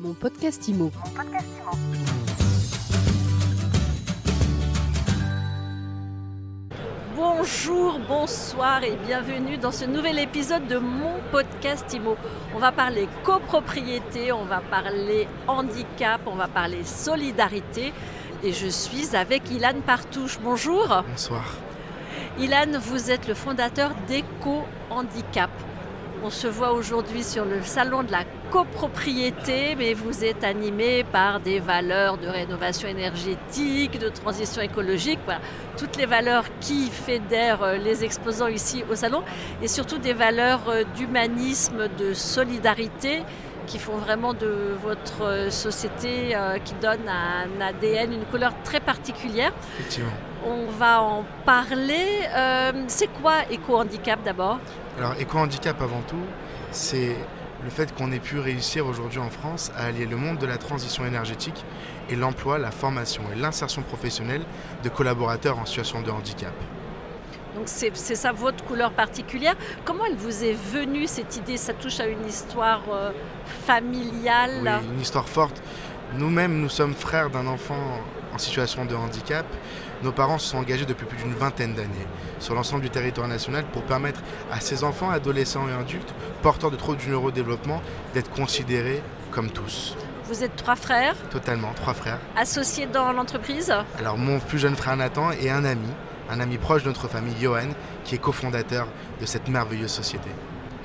Mon podcast IMO. Bonjour, bonsoir et bienvenue dans ce nouvel épisode de mon podcast IMO. On va parler copropriété, on va parler handicap, on va parler solidarité et je suis avec Ilan Partouche. Bonjour. Bonsoir. Ilan, vous êtes le fondateur d'Eco Handicap. On se voit aujourd'hui sur le salon de la copropriété, mais vous êtes animé par des valeurs de rénovation énergétique, de transition écologique, toutes les valeurs qui fédèrent euh, les exposants ici au salon, et surtout des valeurs euh, d'humanisme, de solidarité qui font vraiment de votre euh, société, qui donne un ADN, une couleur très particulière. Effectivement. On va en parler. c'est quoi éco-handicap d'abord? Alors, éco-handicap avant tout, c'est le fait qu'on ait pu réussir aujourd'hui en France à allier le monde de la transition énergétique et l'emploi, la formation et l'insertion professionnelle de collaborateurs en situation de handicap. Donc c'est ça votre couleur particulière. Comment elle vous est venue cette idée? Ça touche à une histoire euh, familiale? Oui, une histoire forte. Nous-mêmes, nous sommes frères d'un enfant en situation de handicap. Nos parents se sont engagés depuis plus d'une vingtaine d'années sur l'ensemble du territoire national pour permettre à ces enfants, adolescents et adultes porteurs de troubles du neurodéveloppement d'être considérés comme tous. Vous êtes trois frères Totalement, trois frères. Associés dans l'entreprise Alors mon plus jeune frère Nathan et un ami, un ami proche de notre famille, Johan, qui est cofondateur de cette merveilleuse société.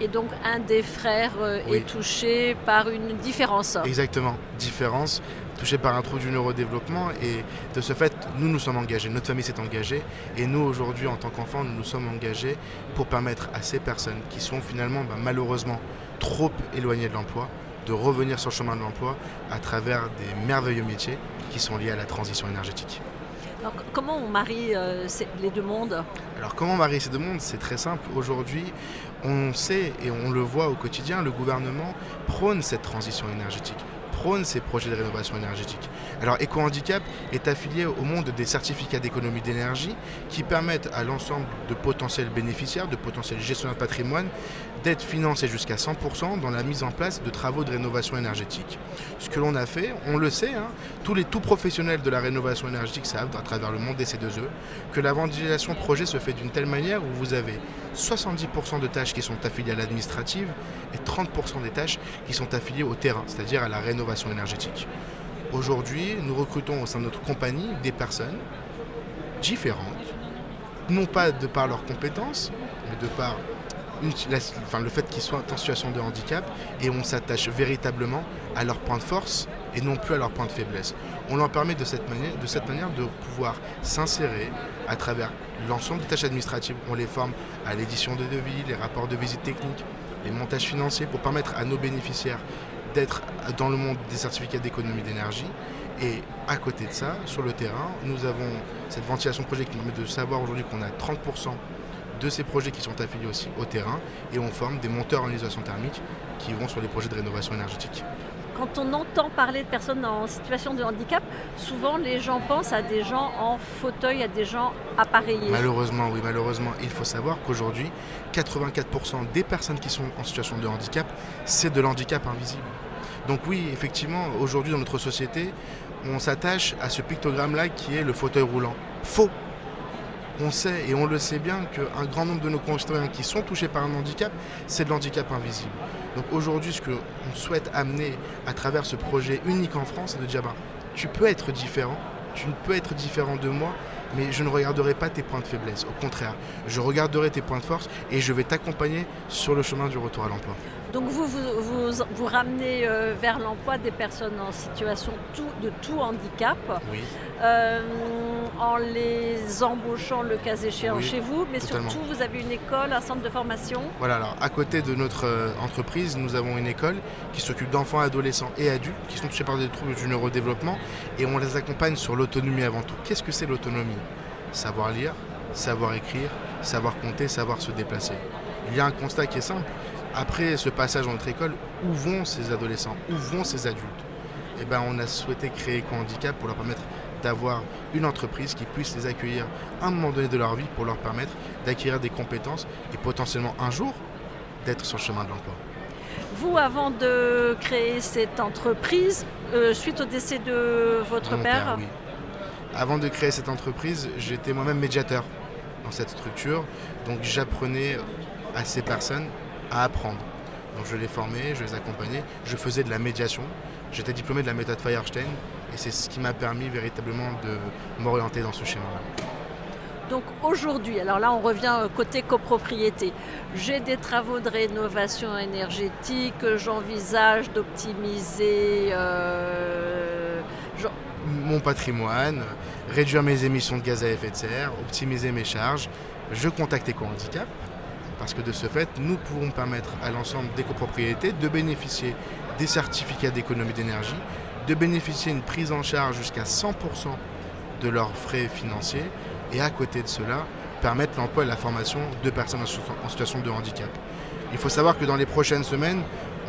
Et donc un des frères euh, est touché par une différence. Exactement, différence, touché par un trou du neurodéveloppement. Et de ce fait, nous nous sommes engagés, notre famille s'est engagée. Et nous, aujourd'hui, en tant qu'enfants, nous nous sommes engagés pour permettre à ces personnes qui sont finalement bah, malheureusement trop éloignées de l'emploi, de revenir sur le chemin de l'emploi à travers des merveilleux métiers qui sont liés à la transition énergétique. Alors, comment on marie euh, les deux mondes? Alors comment on marie ces deux mondes? C'est très simple. Aujourd'hui, on sait et on le voit au quotidien, le gouvernement prône cette transition énergétique prône ces projets de rénovation énergétique. Alors EcoHandicap est affilié au monde des certificats d'économie d'énergie qui permettent à l'ensemble de potentiels bénéficiaires, de potentiels gestionnaires de patrimoine d'être financés jusqu'à 100% dans la mise en place de travaux de rénovation énergétique. Ce que l'on a fait, on le sait, hein, tous les tout professionnels de la rénovation énergétique savent à travers le monde des C2E que la ventilation projet se fait d'une telle manière où vous avez 70% de tâches qui sont affiliées à l'administrative et 30% des tâches qui sont affiliées au terrain, c'est-à-dire à la rénovation énergétique. Aujourd'hui, nous recrutons au sein de notre compagnie des personnes différentes, non pas de par leurs compétences, mais de par le fait qu'ils soient en situation de handicap, et on s'attache véritablement à leurs points de force et non plus à leurs points de faiblesse. On leur permet de cette manière de, cette manière de pouvoir s'insérer à travers l'ensemble des tâches administratives. On les forme à l'édition de devis, les rapports de visite technique, les montages financiers pour permettre à nos bénéficiaires d'être dans le monde des certificats d'économie d'énergie. Et à côté de ça, sur le terrain, nous avons cette ventilation projet qui nous permet de savoir aujourd'hui qu'on a 30% de ces projets qui sont affiliés aussi au terrain et on forme des monteurs en isolation thermique qui vont sur les projets de rénovation énergétique. Quand on entend parler de personnes en situation de handicap, souvent les gens pensent à des gens en fauteuil, à des gens appareillés. Malheureusement, oui, malheureusement, il faut savoir qu'aujourd'hui, 84% des personnes qui sont en situation de handicap, c'est de l'handicap invisible. Donc oui, effectivement, aujourd'hui dans notre société, on s'attache à ce pictogramme-là qui est le fauteuil roulant. Faux on sait et on le sait bien qu'un grand nombre de nos concitoyens qui sont touchés par un handicap, c'est de l'handicap invisible. Donc aujourd'hui, ce qu'on souhaite amener à travers ce projet unique en France, c'est de dire ben, tu peux être différent, tu ne peux être différent de moi, mais je ne regarderai pas tes points de faiblesse. Au contraire, je regarderai tes points de force et je vais t'accompagner sur le chemin du retour à l'emploi. Donc vous, vous, ramenez euh, vers l'emploi des personnes en situation de tout handicap, euh, en les embauchant le cas échéant chez vous, mais surtout vous avez une école, un centre de formation. Voilà, alors à côté de notre euh, entreprise, nous avons une école qui s'occupe d'enfants, adolescents et adultes qui sont touchés par des troubles du neurodéveloppement et on les accompagne sur l'autonomie avant tout. Qu'est-ce que c'est l'autonomie? Savoir lire, savoir écrire, savoir compter, savoir se déplacer. Il y a un constat qui est simple, après ce passage dans notre école, où vont ces adolescents Où vont ces adultes Eh ben, on a souhaité créer EcoHandicap pour leur permettre d'avoir une entreprise qui puisse les accueillir à un moment donné de leur vie pour leur permettre d'acquérir des compétences et potentiellement un jour d'être sur le chemin de l'emploi. Vous, avant de créer cette entreprise, euh, suite au décès de votre Mon père, oui. Avant de créer cette entreprise, j'étais moi-même médiateur dans cette structure. Donc j'apprenais à ces personnes à apprendre. Donc je les formais, je les accompagnais, je faisais de la médiation. J'étais diplômé de la méthode Firestein et c'est ce qui m'a permis véritablement de m'orienter dans ce schéma-là. donc aujourd'hui, alors là on revient côté copropriété, j'ai des travaux de rénovation énergétique, que j'envisage d'optimiser. euh, Mon patrimoine, réduire mes émissions de gaz à effet de serre, optimiser mes charges. Je contacte Eco-Handicap parce que de ce fait, nous pourrons permettre à l'ensemble des copropriétés de bénéficier des certificats d'économie d'énergie, de bénéficier d'une prise en charge jusqu'à 100% de leurs frais financiers et à côté de cela, permettre l'emploi et la formation de personnes en situation de handicap. Il faut savoir que dans les prochaines semaines,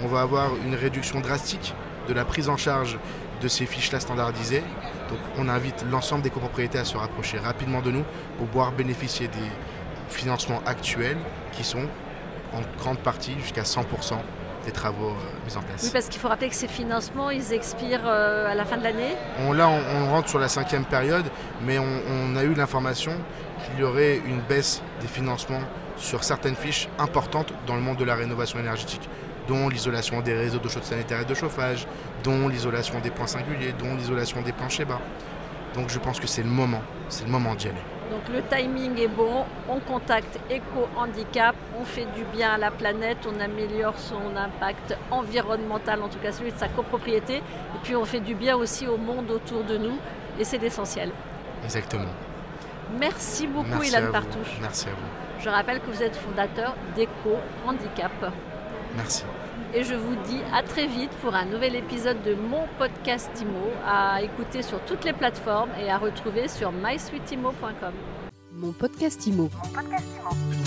on va avoir une réduction drastique de la prise en charge de ces fiches-là standardisées. Donc on invite l'ensemble des copropriétés à se rapprocher rapidement de nous pour pouvoir bénéficier des financements actuels qui sont en grande partie jusqu'à 100% des travaux euh, mis en place. Oui, parce qu'il faut rappeler que ces financements, ils expirent euh, à la fin de l'année. On, là, on, on rentre sur la cinquième période, mais on, on a eu l'information qu'il y aurait une baisse des financements sur certaines fiches importantes dans le monde de la rénovation énergétique, dont l'isolation des réseaux de chaude sanitaire et de chauffage, dont l'isolation des points singuliers, dont l'isolation des planchers bas. Donc je pense que c'est le moment, c'est le moment d'y aller. Donc le timing est bon, on contacte Eco Handicap, on fait du bien à la planète, on améliore son impact environnemental, en tout cas celui de sa copropriété, et puis on fait du bien aussi au monde autour de nous, et c'est l'essentiel. Exactement. Merci beaucoup Merci Ilan. Partouche. Merci à vous. Je rappelle que vous êtes fondateur d'Eco Handicap. Merci. Et je vous dis à très vite pour un nouvel épisode de mon podcast IMO à écouter sur toutes les plateformes et à retrouver sur mysweetimo.com. Mon podcast IMO. Mon podcast Imo.